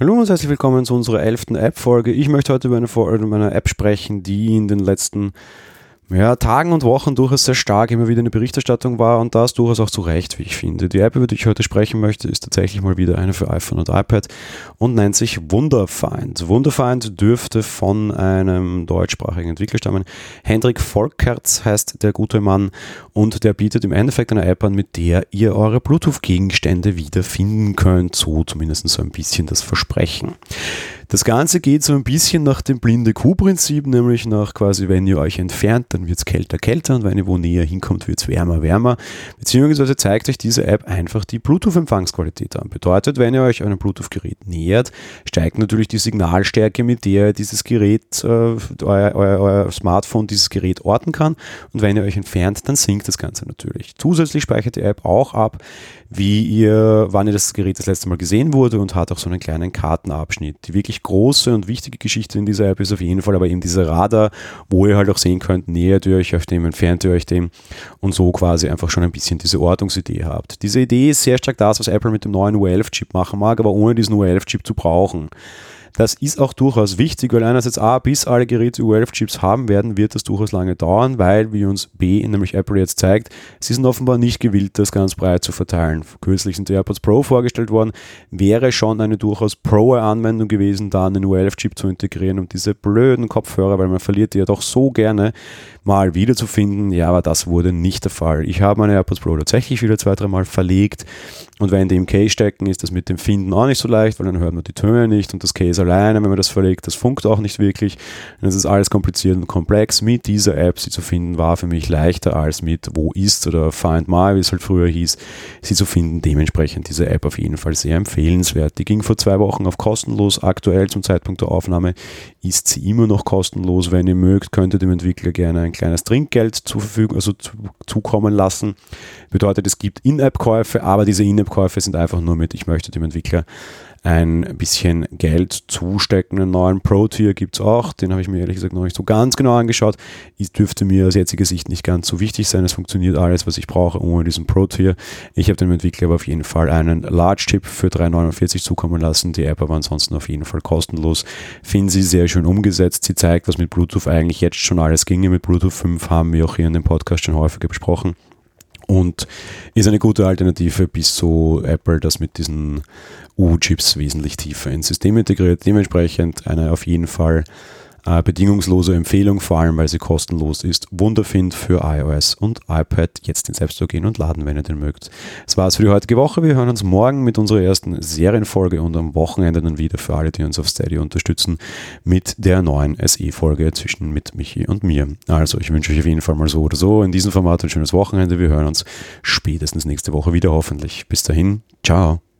Hallo und herzlich willkommen zu unserer elften App-Folge. Ich möchte heute über eine, über eine App sprechen, die in den letzten ja, Tagen und Wochen durchaus sehr stark immer wieder eine Berichterstattung war und das durchaus auch zu Recht, wie ich finde. Die App, über die ich heute sprechen möchte, ist tatsächlich mal wieder eine für iPhone und iPad und nennt sich Wunderfind. Wunderfind dürfte von einem deutschsprachigen Entwickler stammen. Hendrik Volkerts heißt der gute Mann und der bietet im Endeffekt eine App an, mit der ihr eure Bluetooth-Gegenstände wiederfinden könnt. So zumindest so ein bisschen das Versprechen. Das Ganze geht so ein bisschen nach dem blinde Kuh-Prinzip, nämlich nach quasi, wenn ihr euch entfernt, dann wird es kälter, kälter und wenn ihr wo näher hinkommt, wird es wärmer, wärmer. Beziehungsweise zeigt euch diese App einfach die Bluetooth-Empfangsqualität an. Bedeutet, wenn ihr euch einem Bluetooth-Gerät nähert, steigt natürlich die Signalstärke, mit der dieses Gerät, äh, euer, euer, euer Smartphone dieses Gerät orten kann. Und wenn ihr euch entfernt, dann sinkt das Ganze natürlich. Zusätzlich speichert die App auch ab, wie ihr, wann ihr das Gerät das letzte Mal gesehen wurde und hat auch so einen kleinen Kartenabschnitt. Die wirklich große und wichtige Geschichte in dieser App ist auf jeden Fall aber eben dieser Radar, wo ihr halt auch sehen könnt, nähert ihr euch auf dem, entfernt ihr euch dem und so quasi einfach schon ein bisschen diese Ortungsidee habt. Diese Idee ist sehr stark das, was Apple mit dem neuen U11-Chip machen mag, aber ohne diesen U11-Chip zu brauchen. Das ist auch durchaus wichtig, weil einerseits A, bis alle Geräte U11-Chips haben werden, wird das durchaus lange dauern, weil, wie uns B, nämlich Apple jetzt zeigt, sie sind offenbar nicht gewillt, das ganz breit zu verteilen. Kürzlich sind die AirPods Pro vorgestellt worden, wäre schon eine durchaus Pro-Anwendung gewesen, da einen U11-Chip zu integrieren und diese blöden Kopfhörer, weil man verliert die ja doch so gerne, mal wiederzufinden. Ja, aber das wurde nicht der Fall. Ich habe meine AirPods Pro tatsächlich wieder zwei, dreimal verlegt und wenn die im Case stecken, ist das mit dem Finden auch nicht so leicht, weil dann hört man die Töne nicht und das Case alleine, wenn man das verlegt, das funkt auch nicht wirklich. Das ist alles kompliziert und komplex. Mit dieser App sie zu finden, war für mich leichter als mit Wo ist oder Find My, wie es halt früher hieß, sie zu finden. Dementsprechend diese App auf jeden Fall sehr empfehlenswert. Die ging vor zwei Wochen auf kostenlos. Aktuell zum Zeitpunkt der Aufnahme ist sie immer noch kostenlos. Wenn ihr mögt, könnt ihr dem Entwickler gerne ein kleines Trinkgeld zur Verfügung, also zukommen lassen. Bedeutet, es gibt In-App-Käufe, aber diese In-App Käufe sind einfach nur mit, ich möchte dem Entwickler ein bisschen Geld zustecken. Einen neuen Pro-Tier gibt es auch, den habe ich mir ehrlich gesagt noch nicht so ganz genau angeschaut. Es dürfte mir aus jetziger Sicht nicht ganz so wichtig sein. Es funktioniert alles, was ich brauche, ohne diesen Pro-Tier. Ich habe dem Entwickler aber auf jeden Fall einen Large-Chip für 3,49 zukommen lassen. Die App aber ansonsten auf jeden Fall kostenlos. Finden Sie sehr schön umgesetzt. Sie zeigt, was mit Bluetooth eigentlich jetzt schon alles ginge. Mit Bluetooth 5 haben wir auch hier in dem Podcast schon häufiger besprochen und ist eine gute Alternative, bis so Apple das mit diesen U-Chips wesentlich tiefer ins System integriert. Dementsprechend eine auf jeden Fall äh, bedingungslose Empfehlung, vor allem weil sie kostenlos ist. Wunderfind für iOS und iPad. Jetzt in App Store gehen und laden, wenn ihr den mögt. Das war's für die heutige Woche. Wir hören uns morgen mit unserer ersten Serienfolge und am Wochenende dann wieder für alle, die uns auf Steady unterstützen, mit der neuen SE-Folge zwischen mit Michi und mir. Also, ich wünsche euch auf jeden Fall mal so oder so in diesem Format ein schönes Wochenende. Wir hören uns spätestens nächste Woche wieder hoffentlich. Bis dahin, ciao.